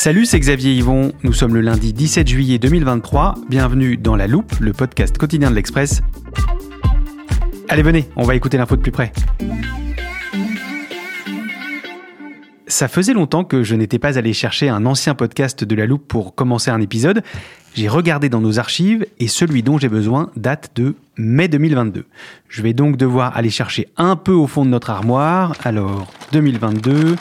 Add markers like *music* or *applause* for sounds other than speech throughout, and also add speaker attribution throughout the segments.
Speaker 1: Salut, c'est Xavier Yvon. Nous sommes le lundi 17 juillet 2023. Bienvenue dans La Loupe, le podcast quotidien de l'Express. Allez, venez, on va écouter l'info de plus près. Ça faisait longtemps que je n'étais pas allé chercher un ancien podcast de La Loupe pour commencer un épisode. J'ai regardé dans nos archives et celui dont j'ai besoin date de mai 2022. Je vais donc devoir aller chercher un peu au fond de notre armoire. Alors, 2022,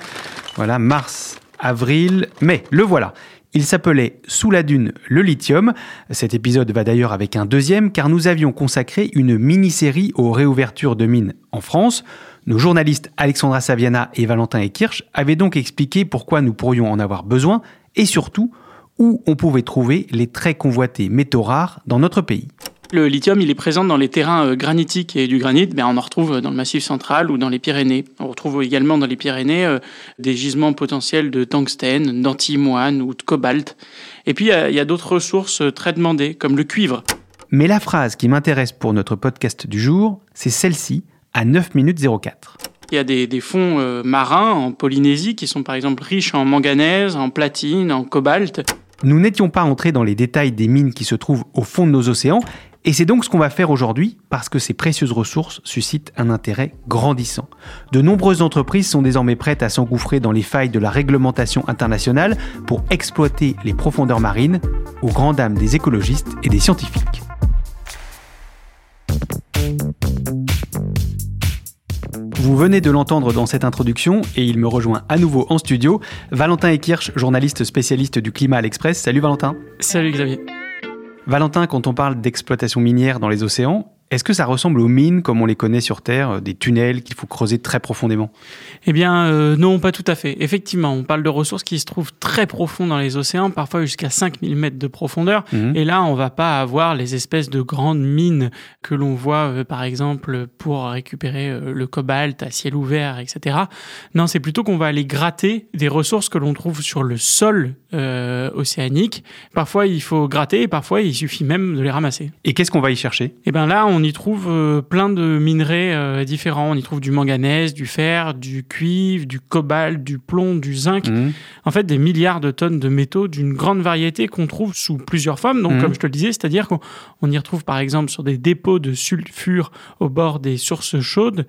Speaker 1: voilà, mars, avril, mai, le voilà. Il s'appelait Sous la dune, le lithium. Cet épisode va d'ailleurs avec un deuxième car nous avions consacré une mini-série aux réouvertures de mines en France. Nos journalistes Alexandra Saviana et Valentin Ekirch avaient donc expliqué pourquoi nous pourrions en avoir besoin et surtout où on pouvait trouver les très convoités métaux rares dans notre pays.
Speaker 2: Le lithium, il est présent dans les terrains euh, granitiques et du granit, ben, on en retrouve dans le Massif central ou dans les Pyrénées. On retrouve également dans les Pyrénées euh, des gisements potentiels de tungstène, d'antimoine ou de cobalt. Et puis, il y a, d'autres ressources euh, très demandées, comme le cuivre.
Speaker 1: Mais la phrase qui m'intéresse pour notre podcast du jour, c'est celle-ci, à 9 minutes 04.
Speaker 2: Il y a des, des fonds euh, marins en Polynésie qui sont par exemple riches en manganèse, en platine, en cobalt.
Speaker 1: Nous n'étions pas entrés dans les détails des mines qui se trouvent au fond de nos océans, et c'est donc ce qu'on va faire aujourd'hui parce que ces précieuses ressources suscitent un intérêt grandissant. De nombreuses entreprises sont désormais prêtes à s'engouffrer dans les failles de la réglementation internationale pour exploiter les profondeurs marines, aux grandes dames des écologistes et des scientifiques. Vous venez de l'entendre dans cette introduction et il me rejoint à nouveau en studio, Valentin Ekirch, journaliste spécialiste du climat à l'Express. Salut Valentin.
Speaker 2: Salut Xavier.
Speaker 1: Valentin, quand on parle d'exploitation minière dans les océans, est-ce que ça ressemble aux mines comme on les connaît sur Terre, euh, des tunnels qu'il faut creuser très profondément?
Speaker 2: Eh bien, euh, non, pas tout à fait. Effectivement, on parle de ressources qui se trouvent très profondes dans les océans, parfois jusqu'à 5000 mètres de profondeur.
Speaker 1: Mhm.
Speaker 2: Et là, on va pas avoir les espèces de grandes mines que l'on voit, euh, par exemple, pour récupérer euh, le cobalt à ciel ouvert, etc. Non, c'est plutôt qu'on va aller gratter des ressources que l'on trouve sur le sol océanique. Parfois, il faut gratter et parfois, il suffit même de les ramasser.
Speaker 1: Et qu'est-ce qu'on va y chercher?
Speaker 2: Et ben là, on y trouve euh, plein de minerais euh, différents. On y trouve du manganèse, du fer, du cuivre, du cobalt, du plomb, du zinc.
Speaker 1: Mhm.
Speaker 2: En fait, des milliards de tonnes de métaux d'une grande variété qu'on trouve sous plusieurs formes. Donc,
Speaker 1: Mhm.
Speaker 2: comme je te le disais, c'est-à-dire qu'on on y retrouve par exemple sur des dépôts de sulfure au bord des sources chaudes,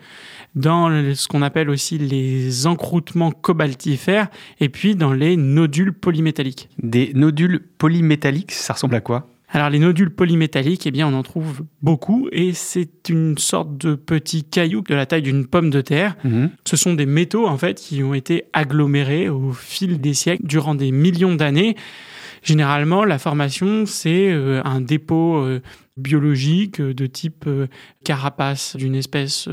Speaker 2: dans ce qu'on appelle aussi les encroûtements cobaltifères, et puis dans les nodules polymétalliques.
Speaker 1: Des nodules polymétalliques, ça ressemble à quoi?
Speaker 2: Alors les nodules polymétalliques, eh bien on en trouve beaucoup et c'est une sorte de petit caillou de la taille d'une pomme de terre.
Speaker 1: Mhm.
Speaker 2: Ce sont des métaux en fait qui ont été agglomérés au fil des siècles durant des millions d'années. Généralement, la formation c'est euh, un dépôt euh, biologique euh, de type carapace d'une espèce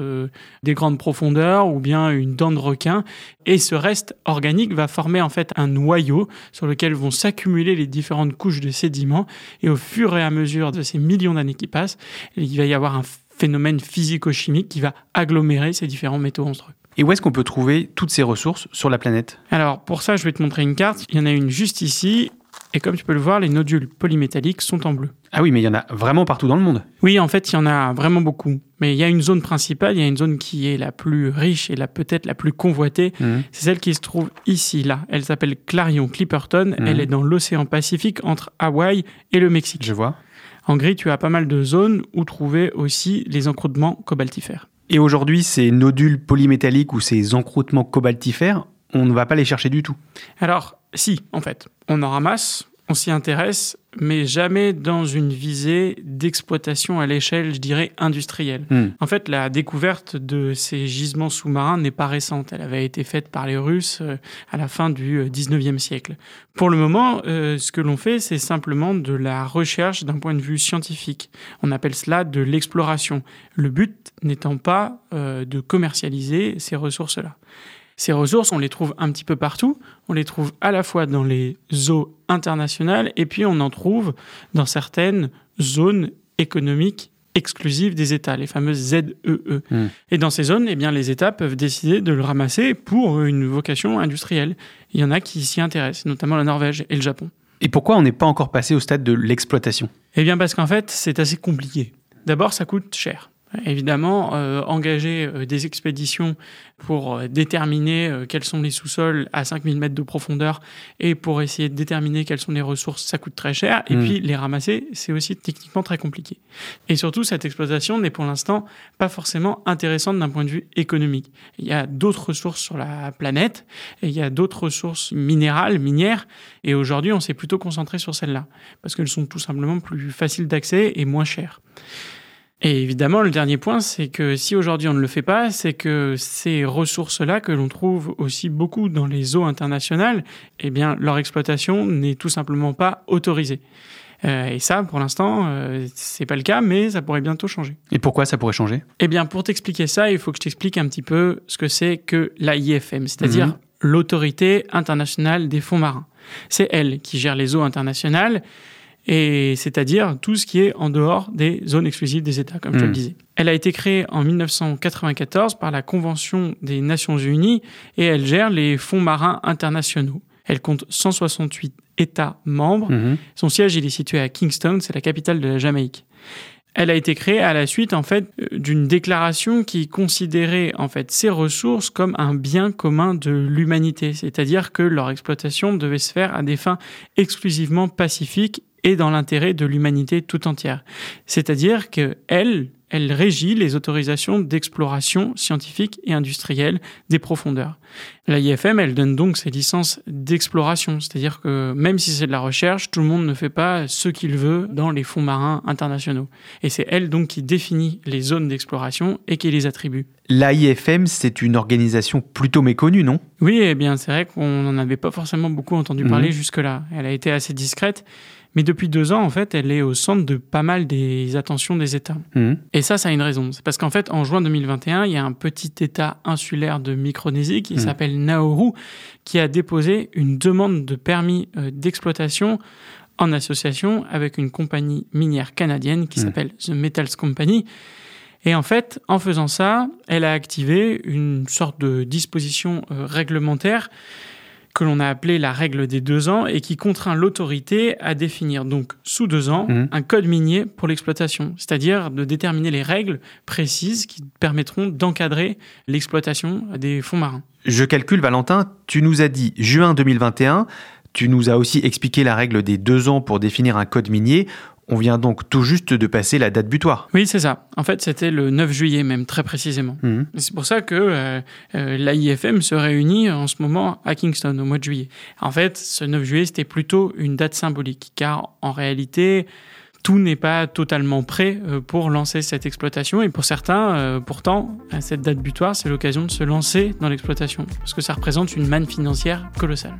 Speaker 2: des grandes profondeurs ou bien une dent de requin et ce reste organique va former en fait un noyau sur lequel vont s'accumuler les différentes couches de sédiments et au fur et à mesure de ces millions d'années qui passent, il va y avoir un phénomène physico-chimique qui va agglomérer ces différents métaux entre eux.
Speaker 1: Et où est-ce qu'on peut trouver toutes ces ressources sur la planète?
Speaker 2: Alors pour ça, je vais te montrer une carte. Il y en a une juste ici. Et comme tu peux le voir, les nodules polymétalliques sont en bleu.
Speaker 1: Ah oui, mais il y en a vraiment partout dans le monde.
Speaker 2: Oui, en fait, il y en a vraiment beaucoup. Mais il y a une zone principale, il y a une zone qui est la plus riche et la peut-être la plus convoitée.
Speaker 1: Mhm.
Speaker 2: C'est celle qui se trouve ici, là. Elle s'appelle Clarion Clipperton.
Speaker 1: Mhm.
Speaker 2: Elle est dans l'océan Pacifique entre Hawaï et le Mexique.
Speaker 1: Je vois.
Speaker 2: En gris, tu as pas mal de zones où trouver aussi les encroûtements cobaltifères.
Speaker 1: Et aujourd'hui, ces nodules polymétalliques ou ces encroûtements cobaltifères, on ne va pas les chercher du tout.
Speaker 2: Alors, si, en fait, on en ramasse on s'y intéresse, mais jamais dans une visée d'exploitation à l'échelle, je dirais, industrielle.
Speaker 1: Hmm.
Speaker 2: En fait, la découverte de ces gisements sous-marins n'est pas récente. Elle avait été faite par les Russes euh, à la fin du 19e siècle. Pour le moment, euh, ce que l'on fait, c'est simplement de la recherche d'un point de vue scientifique. On appelle cela de l'exploration. Le but n'étant pas euh, de commercialiser ces ressources-là. Ces ressources, on les trouve un petit peu partout. On les trouve à la fois dans les eaux internationales et puis on en trouve dans certaines zones économiques exclusives des États, les fameuses ZEE.
Speaker 1: Hmm.
Speaker 2: Et dans ces zones, eh bien, les États peuvent décider de le ramasser pour une vocation industrielle. Il y en a qui s'y intéressent, notamment la Norvège et le Japon.
Speaker 1: Et pourquoi on n'est pas encore passé au stade de l'exploitation?
Speaker 2: Eh bien parce qu'en fait, c'est assez compliqué. D'abord, ça coûte cher. Évidemment, euh, engager euh, des expéditions pour euh, déterminer euh, quels sont les sous-sols à 5000 mètres de profondeur et pour essayer de déterminer quelles sont les ressources, ça coûte très cher. Et
Speaker 1: Mm.
Speaker 2: puis les ramasser, c'est aussi techniquement très compliqué. Et surtout, cette exploitation n'est pour l'instant pas forcément intéressante d'un point de vue économique. Il y a d'autres ressources sur la planète et il y a d'autres ressources minérales, minières. Et aujourd'hui, on s'est plutôt concentré sur celles-là parce qu'elles sont tout simplement plus faciles d'accès et moins chères. Et évidemment, le dernier point, c'est que si aujourd'hui on ne le fait pas, c'est que ces ressources-là que l'on trouve aussi beaucoup dans les eaux internationales, eh bien, leur exploitation n'est tout simplement pas autorisée. Euh, et ça, pour l'instant, euh, c'est pas le cas, mais ça pourrait bientôt changer.
Speaker 1: Et pourquoi ça pourrait changer?
Speaker 2: Eh bien, pour t'expliquer ça, il faut que je t'explique un petit peu ce que c'est que l'AIFM, c'est-à-dire
Speaker 1: Mhm.
Speaker 2: l'autorité internationale des fonds marins. C'est elle qui gère les eaux internationales et c'est-à-dire tout ce qui est en dehors des zones exclusives des États, comme je te
Speaker 1: Mhm.
Speaker 2: le disais. Elle a été créée en 1994 par la Convention des Nations Unies et elle gère les fonds marins internationaux. Elle compte 168 États membres
Speaker 1: Mhm.
Speaker 2: son siège, il est situé à Kingston, c'est la capitale de la Jamaïque. Elle a été créée à la suite en fait euh, d'une déclaration qui considérait en fait ces ressources comme un bien commun de l'humanité, c'est-à-dire que leur exploitation devait se faire à des fins exclusivement pacifiques et dans l'intérêt de l'humanité tout entière. C'est-à-dire que elle, elle régit les autorisations d'exploration scientifique et industrielle des profondeurs. La IFM, elle donne donc ses licences d'exploration, c'est-à-dire que même si c'est de la recherche, tout le monde ne fait pas ce qu'il veut dans les fonds marins internationaux. Et c'est elle donc qui définit les zones d'exploration et qui les attribue.
Speaker 1: L'AIFM, c'est une organisation plutôt méconnue, non?
Speaker 2: Oui, eh bien c'est vrai qu'on n'en avait pas forcément beaucoup entendu
Speaker 1: Mhm.
Speaker 2: parler jusque-là. Elle a été assez discrète, mais depuis deux ans, en fait, elle est au centre de pas mal des attentions des États.
Speaker 1: Mhm.
Speaker 2: Et ça, ça a une raison. C'est parce qu'en fait, en juin 2021, il y a un petit État insulaire de Micronésie qui
Speaker 1: Mhm.
Speaker 2: s'appelle Nauru qui a déposé une demande de permis euh, d'exploitation en association avec une compagnie minière canadienne qui
Speaker 1: Mhm.
Speaker 2: s'appelle The Metals Company. Et en fait, en faisant ça, elle a activé une sorte de disposition euh, réglementaire que l'on a appelée la règle des deux ans et qui contraint l'autorité à définir donc sous deux ans
Speaker 1: Mhm.
Speaker 2: un code minier pour l'exploitation, c'est-à-dire de déterminer les règles précises qui permettront d'encadrer l'exploitation des fonds marins.
Speaker 1: Je calcule, Valentin, tu nous as dit juin 2021, tu nous as aussi expliqué la règle des deux ans pour définir un code minier. On vient donc tout juste de passer la date butoir.
Speaker 2: Oui, c'est ça. En fait, c'était le 9 juillet même, très précisément.
Speaker 1: Mhm.
Speaker 2: C'est pour ça que euh, euh, l'AIFM se réunit en ce moment à Kingston au mois de juillet. En fait, ce 9 juillet, c'était plutôt une date symbolique, car en réalité, tout n'est pas totalement prêt euh, pour lancer cette exploitation. Et pour certains, euh, pourtant, à cette date butoir, c'est l'occasion de se lancer dans l'exploitation, parce que ça représente une manne financière colossale.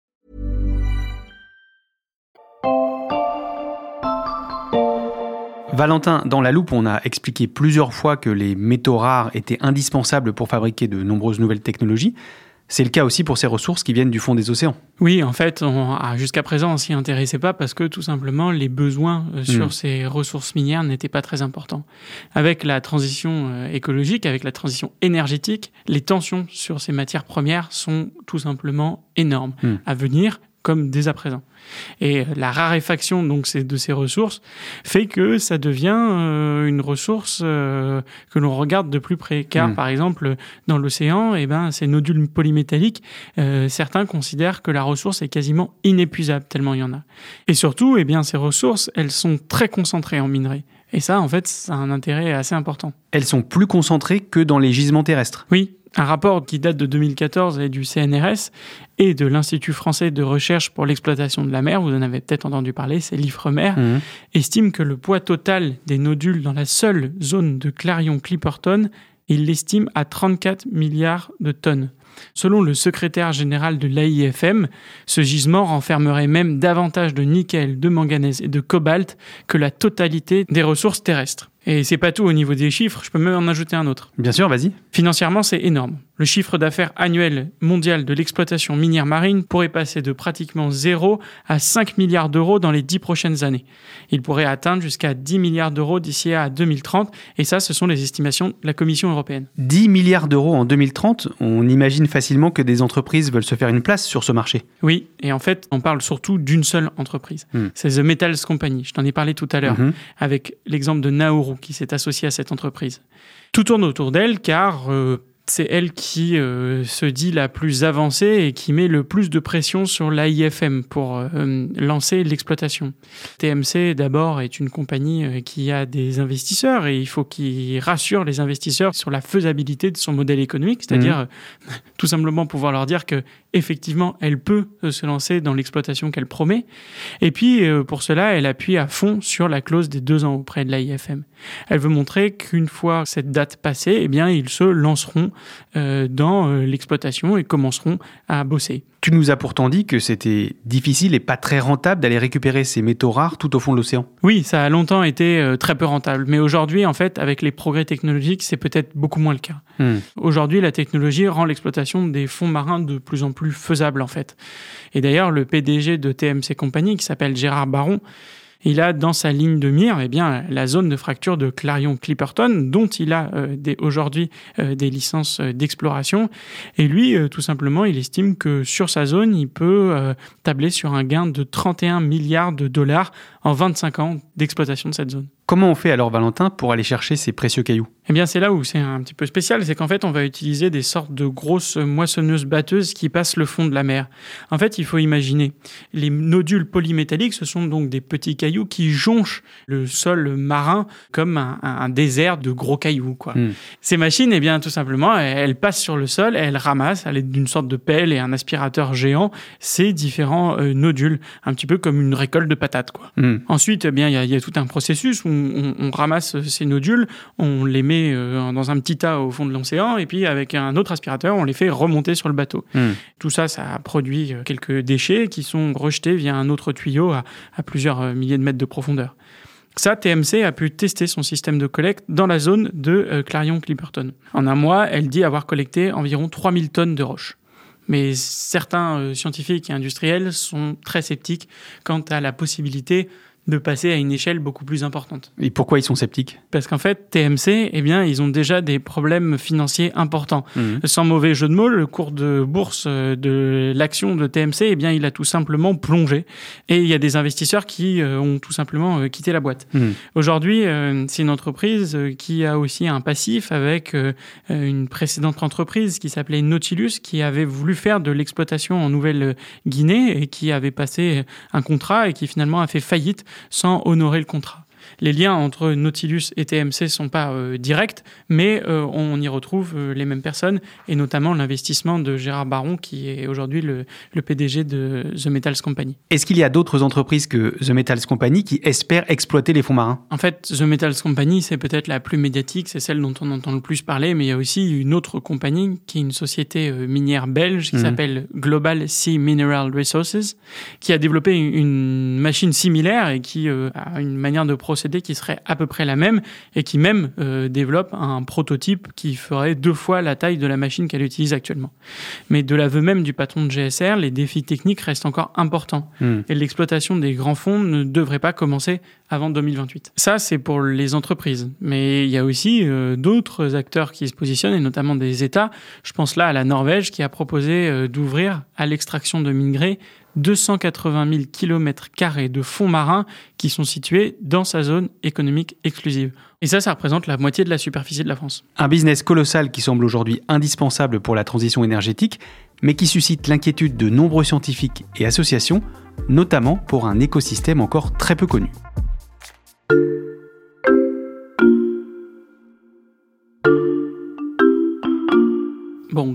Speaker 1: Valentin, dans la loupe, on a expliqué plusieurs fois que les métaux rares étaient indispensables pour fabriquer de nombreuses nouvelles technologies. C'est le cas aussi pour ces ressources qui viennent du fond des océans.
Speaker 2: Oui, en fait, jusqu'à présent, on s'y intéressait pas parce que tout simplement les besoins euh, sur mm. ces ressources minières n'étaient pas très importants. Avec la transition euh, écologique, avec la transition énergétique, les tensions sur ces matières premières sont tout simplement énormes mm. à venir comme dès à présent. Et la raréfaction donc de ces ressources fait que ça devient euh, une ressource euh, que l'on regarde de plus près. Car hmm. par exemple dans l'océan, eh ben ces nodules polymétalliques, euh, certains considèrent que la ressource est quasiment inépuisable tellement il y en a. Et surtout, eh bien ces ressources, elles sont très concentrées en minerais. Et ça, en fait, ça a un intérêt assez important.
Speaker 1: Elles sont plus concentrées que dans les gisements terrestres.
Speaker 2: Oui, un rapport qui date de 2014 et du CNRS et de l'Institut français de recherche pour l'exploitation de la mer, vous en avez peut-être entendu parler, c'est l'IFREMER, mmh. estime que le poids total des nodules dans la seule zone de Clarion-Clipperton, il l'estime à 34 milliards de tonnes. Selon le secrétaire général de l'AIFM, ce gisement renfermerait même davantage de nickel, de manganèse et de cobalt que la totalité des ressources terrestres. Et c'est pas tout au niveau des chiffres, je peux même en ajouter un autre.
Speaker 1: Bien sûr, vas-y.
Speaker 2: Financièrement, c'est énorme. Le chiffre d'affaires annuel mondial de l'exploitation minière marine pourrait passer de pratiquement 0 à 5 milliards d'euros dans les 10 prochaines années. Il pourrait atteindre jusqu'à 10 milliards d'euros d'ici à 2030, et ça, ce sont les estimations de la Commission européenne.
Speaker 1: 10 milliards d'euros en 2030, on imagine facilement que des entreprises veulent se faire une place sur ce marché.
Speaker 2: Oui, et en fait, on parle surtout d'une seule entreprise. Hmm. C'est The Metals Company, je t'en ai parlé tout à l'heure, hmm. avec l'exemple de Nauru qui s'est associée à cette entreprise. Tout tourne autour d'elle car euh, c'est elle qui euh, se dit la plus avancée et qui met le plus de pression sur l'AIFM pour euh, lancer l'exploitation. TMC, d'abord, est une compagnie qui a des investisseurs et il faut qu'il rassure les investisseurs sur la faisabilité de son modèle économique, c'est-à-dire mmh. *laughs* tout simplement pouvoir leur dire que effectivement, elle peut se lancer dans l'exploitation qu'elle promet. Et puis, euh, pour cela, elle appuie à fond sur la clause des deux ans auprès de l'AIFM. Elle veut montrer qu'une fois cette date passée, eh bien, ils se lanceront euh, dans euh, l'exploitation et commenceront à bosser.
Speaker 1: Tu nous as pourtant dit que c'était difficile et pas très rentable d'aller récupérer ces métaux rares tout au fond de l'océan.
Speaker 2: Oui, ça a longtemps été très peu rentable. Mais aujourd'hui, en fait, avec les progrès technologiques, c'est peut-être beaucoup moins le cas. Hmm. Aujourd'hui, la technologie rend l'exploitation des fonds marins de plus en plus plus faisable en fait. Et d'ailleurs, le PDG de TMC Company, qui s'appelle Gérard Baron, il a dans sa ligne de mire eh bien, la zone de fracture de Clarion-Clipperton, dont il a euh, aujourd'hui euh, des licences euh, d'exploration. Et lui, tout simplement, il estime que sur sa zone, il peut tabler sur un gain de 31 milliards de dollars en 25 ans d'exploitation de cette zone.
Speaker 1: Comment on fait alors, Valentin, pour aller chercher ces précieux cailloux?
Speaker 2: Eh bien, c'est là où c'est un petit peu spécial, c'est qu'en fait, on va utiliser des sortes de grosses moissonneuses batteuses qui passent le fond de la mer. En fait, il faut imaginer, les nodules polymétalliques, ce sont donc des petits cailloux qui jonchent le sol marin comme un, désert de gros cailloux. Quoi. Hmm. Ces machines, eh bien, tout simplement, elles passent sur le sol, elles ramassent, à l'aide d'une sorte de pelle et un aspirateur géant, ces différents euh, nodules, un petit peu comme une récolte de patates. Quoi. Hmm. Ensuite, eh bien, il y, y, a tout un processus où on, ramasse ces nodules, on les met euh, dans un petit tas au fond de l'océan, et puis avec un autre aspirateur, on les fait remonter sur le bateau. Hmm. Tout ça, ça produit euh, quelques déchets qui sont rejetés via un autre tuyau à, plusieurs euh, milliers de mètres de profondeur. Ça, TMC a pu tester son système de collecte dans la zone de Clarion-Clipperton. En un mois, elle dit avoir collecté environ 3000 tonnes de roches. Mais certains scientifiques et industriels sont très sceptiques quant à la possibilité de passer à une échelle beaucoup plus importante.
Speaker 1: Et pourquoi ils sont sceptiques?
Speaker 2: Parce qu'en fait, TMC, eh bien, ils ont déjà des problèmes financiers importants. Mhm. Sans mauvais jeu de mots, le cours de bourse euh, de l'action de TMC, eh bien, il a tout simplement plongé. Et il y a des investisseurs qui euh, ont tout simplement euh, quitté la boîte. Mhm. Aujourd'hui, c'est une entreprise qui a aussi un passif avec une précédente entreprise qui s'appelait Nautilus, qui avait voulu faire de l'exploitation en Nouvelle-Guinée et qui avait passé un contrat et qui finalement a fait faillite sans honorer le contrat les liens entre Nautilus et TMC sont pas euh, directs, mais euh, on y retrouve euh, les mêmes personnes et notamment l'investissement de Gérard Baron qui est aujourd'hui le, PDG de The Metals Company.
Speaker 1: Est-ce qu'il y a d'autres entreprises que The Metals Company qui espèrent exploiter les fonds marins?
Speaker 2: En fait, The Metals Company, c'est peut-être la plus médiatique, c'est celle dont on entend le plus parler, mais il y a aussi une autre compagnie qui est une société minière belge qui mhm. s'appelle Global Sea Mineral Resources, qui a développé une machine similaire et qui a une manière de produire qui serait à peu près la même et qui même euh, développe un prototype qui ferait deux fois la taille de la machine qu'elle utilise actuellement. Mais de l'aveu même du patron de GSR, les défis techniques restent encore importants
Speaker 1: Hmm.
Speaker 2: et l'exploitation des grands fonds ne devrait pas commencer avant 2028. Ça, c'est pour les entreprises. Mais il y a aussi euh, d'autres acteurs qui se positionnent, et notamment des États. Je pense là à la Norvège qui a proposé euh, d'ouvrir à l'extraction de minerais 280 000 km de fonds marins qui sont situés dans sa zone économique exclusive. Et ça, ça représente la moitié de la superficie de la France.
Speaker 1: Un business colossal qui semble aujourd'hui indispensable pour la transition énergétique, mais qui suscite l'inquiétude de nombreux scientifiques et associations, notamment pour un écosystème encore très peu connu.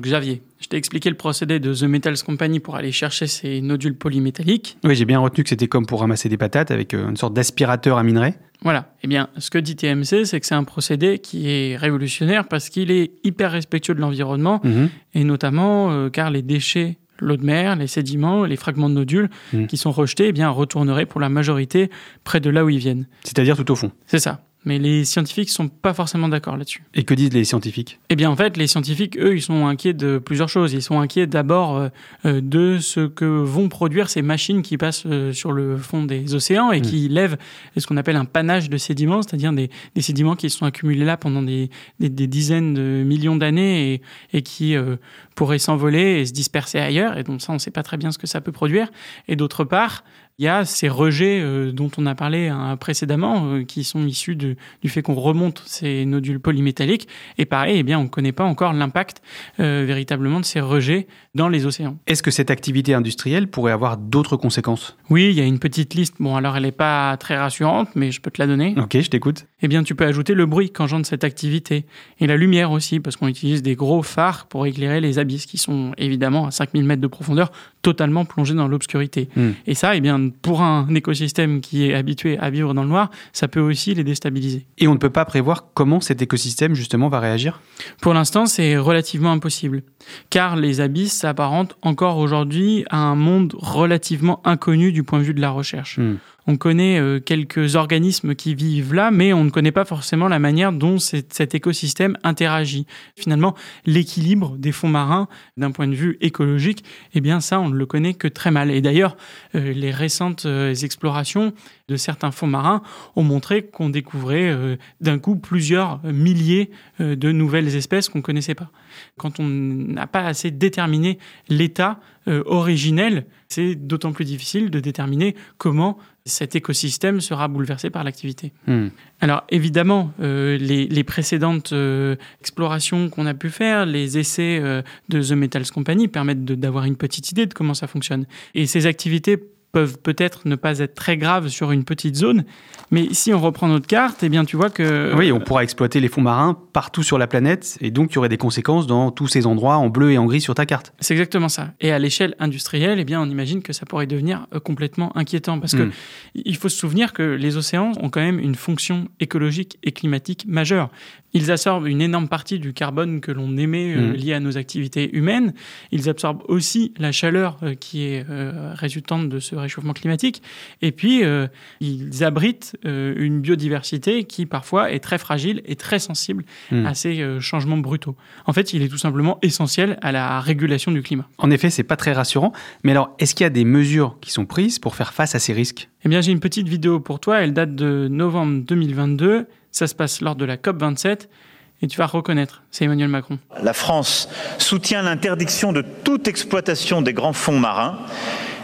Speaker 2: Bon, Xavier, je t'ai expliqué le procédé de The Metals Company pour aller chercher ces nodules polymétalliques.
Speaker 1: Oui, j'ai bien retenu que c'était comme pour ramasser des patates avec euh, une sorte d'aspirateur à minerais.
Speaker 2: Voilà. Eh bien, ce que dit TMC, c'est que c'est un procédé qui est révolutionnaire parce qu'il est hyper respectueux de l'environnement
Speaker 1: Mhm.
Speaker 2: et notamment euh, car les déchets, l'eau de mer, les sédiments, les fragments de nodules
Speaker 1: Mhm.
Speaker 2: qui sont rejetés, eh bien, retourneraient pour la majorité près de là où ils viennent.
Speaker 1: C'est-à-dire tout au fond.
Speaker 2: C'est ça. Mais les scientifiques sont pas forcément d'accord là-dessus.
Speaker 1: Et que disent les scientifiques?
Speaker 2: Eh bien, en fait, les scientifiques, eux, ils sont inquiets de plusieurs choses. Ils sont inquiets d'abord euh, euh, de ce que vont produire ces machines qui passent euh, sur le fond des océans et
Speaker 1: Mm.
Speaker 2: qui lèvent ce qu'on appelle un panache de sédiments, c'est-à-dire des, des sédiments qui se sont accumulés là pendant des, des- des dizaines de millions d'années et, et qui euh, pourraient s'envoler et se disperser ailleurs. Et donc ça, on ne sait pas très bien ce que ça peut produire. Et d'autre part, il y a ces rejets euh, dont on a parlé hein, précédemment, euh, qui sont issus de- du fait qu'on remonte ces nodules polymétalliques. Et pareil, eh bien, on ne connaît pas encore l'impact euh, véritablement de ces rejets dans les océans.
Speaker 1: Est-ce que cette activité industrielle pourrait avoir d'autres conséquences?
Speaker 2: Oui, il y a une petite liste. Bon, alors elle n'est pas très rassurante, mais je peux te la donner.
Speaker 1: Ok, je t'écoute.
Speaker 2: Eh bien, tu peux ajouter le bruit qu'engendre cette activité et la lumière aussi, parce qu'on utilise des gros phares pour éclairer les abysses qui sont évidemment à 5000 mètres de profondeur, totalement plongés dans l'obscurité.
Speaker 1: Hmm.
Speaker 2: Et ça, eh bien, pour un écosystème qui est habitué à vivre dans le noir, ça peut aussi les déstabiliser.
Speaker 1: Et on ne peut pas prévoir comment cet écosystème justement va réagir?
Speaker 2: Pour l'instant, c'est relativement impossible, car les abysses s'apparentent encore aujourd'hui à un monde relativement inconnu du point de vue de la recherche.
Speaker 1: Hmm.
Speaker 2: On connaît euh, quelques organismes qui vivent là, mais on ne connaît pas forcément la manière dont cet écosystème interagit. Finalement, l'équilibre des fonds marins, d'un point de vue écologique, eh bien ça, on ne le connaît que très mal. Et d'ailleurs, euh, les récentes euh, explorations de certains fonds marins ont montré qu'on découvrait d'un coup plusieurs milliers de nouvelles espèces qu'on ne connaissait pas. Quand on n'a pas assez déterminé l'état originel, c'est d'autant plus difficile de déterminer comment cet écosystème sera bouleversé par l'activité.
Speaker 1: Hmm.
Speaker 2: Alors évidemment, euh, les, les précédentes euh, explorations qu'on a pu faire, les essais euh, de The Metals Company permettent d'avoir une petite idée de comment ça fonctionne. Et ces activités peuvent peut-être ne pas être très graves sur une petite zone, mais si on reprend notre carte, eh bien tu vois que
Speaker 1: Oui, on pourra exploiter les fonds marins partout sur la planète, et donc il y aurait des conséquences dans tous ces endroits en bleu et en gris sur ta carte.
Speaker 2: C'est exactement ça. Et à l'échelle industrielle, eh bien, on imagine que ça pourrait devenir euh, complètement inquiétant parce que
Speaker 1: Mm.
Speaker 2: il faut se souvenir que les océans ont quand même une fonction écologique et climatique majeure. Ils absorbent une énorme partie du carbone que l'on émet euh,
Speaker 1: Mm.
Speaker 2: lié à nos activités humaines. Ils absorbent aussi la chaleur euh, qui est euh, résultante de ce réchauffement climatique. Et puis, euh, ils abritent euh, une biodiversité qui parfois est très fragile et très sensible
Speaker 1: Mm.
Speaker 2: à ces euh, changements brutaux. En fait, il est tout simplement essentiel à la régulation du climat.
Speaker 1: En effet, c'est pas très rassurant, mais alors est-ce qu'il y a des mesures qui sont prises pour faire face à ces risques?
Speaker 2: Eh bien, j'ai une petite vidéo pour toi. Elle date de novembre 2022. Ça se passe lors de la COP27. Et tu vas reconnaître, c'est Emmanuel Macron.
Speaker 3: La France soutient l'interdiction de toute exploitation des grands fonds marins.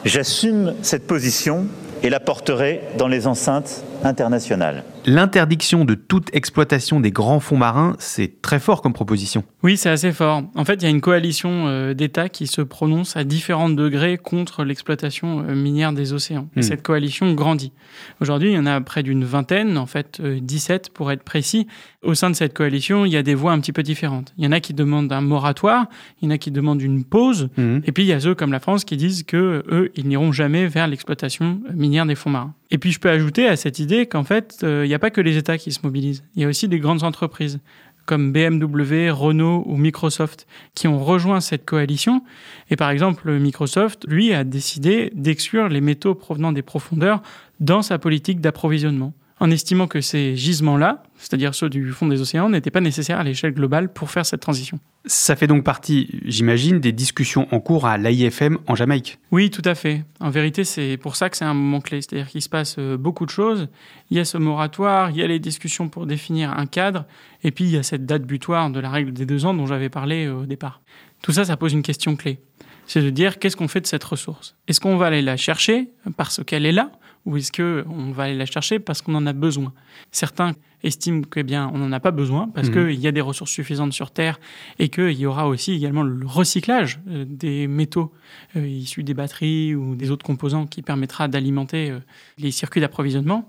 Speaker 3: J'assume cette position et la porterai dans les enceintes internationales.
Speaker 1: L'interdiction de toute exploitation des grands fonds marins, c'est très fort comme proposition.
Speaker 2: Oui, c'est assez fort. En fait, il y a une coalition euh, d'États qui se prononce à différents degrés contre l'exploitation euh, minière des océans. Et
Speaker 1: Hmm.
Speaker 2: cette coalition grandit. Aujourd'hui, il y en a près d'une vingtaine, en fait euh, 17 pour être précis. Au sein de cette coalition, il y a des voix un petit peu différentes. Il y en a qui demandent un moratoire, il y en a qui demandent une pause,
Speaker 1: Mhm.
Speaker 2: et puis il y a ceux comme la France qui disent que eux, ils n'iront jamais vers l'exploitation minière des fonds marins. Et puis je peux ajouter à cette idée qu'en fait, euh, il n'y a pas que les États qui se mobilisent. Il y a aussi des grandes entreprises comme BMW, Renault ou Microsoft qui ont rejoint cette coalition. Et par exemple, Microsoft, lui, a décidé d'exclure les métaux provenant des profondeurs dans sa politique d'approvisionnement. En estimant que ces gisements-là, c'est-à-dire ceux du fond des océans, n'étaient pas nécessaires à l'échelle globale pour faire cette transition.
Speaker 1: Ça fait donc partie, j'imagine, des discussions en cours à l'AIFM en Jamaïque.
Speaker 2: Oui, tout à fait. En vérité, c'est pour ça que c'est un moment clé. C'est-à-dire qu'il se passe euh, beaucoup de choses. Il y a ce moratoire, il y a les discussions pour définir un cadre, et puis il y a cette date butoir de la règle des deux ans dont j'avais parlé euh, au départ. Tout ça, ça pose une question clé. C'est de dire qu'est-ce qu'on fait de cette ressource? Est-ce qu'on va aller la chercher parce qu'elle est là ou est-ce qu'on va aller la chercher parce qu'on en a besoin? Certains estiment que eh bien on n'en a pas besoin parce mmh. qu'il y a des ressources suffisantes sur Terre et qu'il y aura aussi également le recyclage euh, des métaux euh, issus des batteries ou des autres composants qui permettra d'alimenter euh, les circuits d'approvisionnement.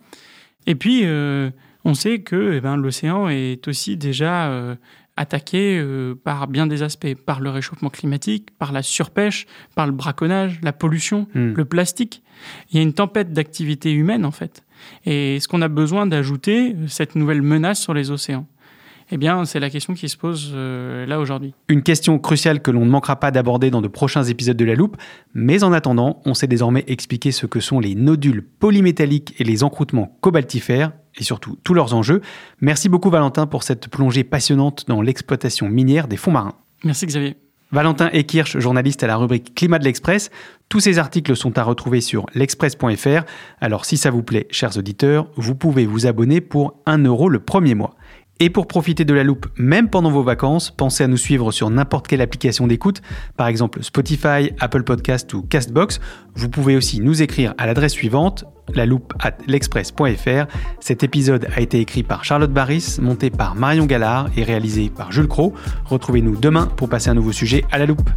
Speaker 2: Et puis on sait que eh ben, l'océan est aussi déjà attaqué euh, par bien des aspects, par le réchauffement climatique, par la surpêche, par le braconnage, la pollution, hmm. le plastique. Il y a une tempête d'activité humaine en fait. Et est-ce qu'on a besoin d'ajouter cette nouvelle menace sur les océans? Eh bien, c'est la question qui se pose euh, là aujourd'hui.
Speaker 1: Une question cruciale que l'on ne manquera pas d'aborder dans de prochains épisodes de La Loupe, mais en attendant, on sait désormais expliquer ce que sont les nodules polymétalliques et les encroûtements cobaltifères, et surtout tous leurs enjeux. Merci beaucoup Valentin pour cette plongée passionnante dans l'exploitation minière des fonds marins.
Speaker 2: Merci Xavier.
Speaker 1: Valentin Ekirch, journaliste à la rubrique Climat de l'Express. Tous ces articles sont à retrouver sur l'express.fr. Alors si ça vous plaît, chers auditeurs, vous pouvez vous abonner pour 1 euro le premier mois. Et pour profiter de la loupe, même pendant vos vacances, pensez à nous suivre sur n'importe quelle application d'écoute, par exemple Spotify, Apple Podcast ou Castbox. Vous pouvez aussi nous écrire à l'adresse suivante, la loupe at l'express.fr. Cet épisode a été écrit par Charlotte Barris, monté par Marion Gallard et réalisé par Jules Cro. Retrouvez-nous demain pour passer un nouveau sujet à la loupe.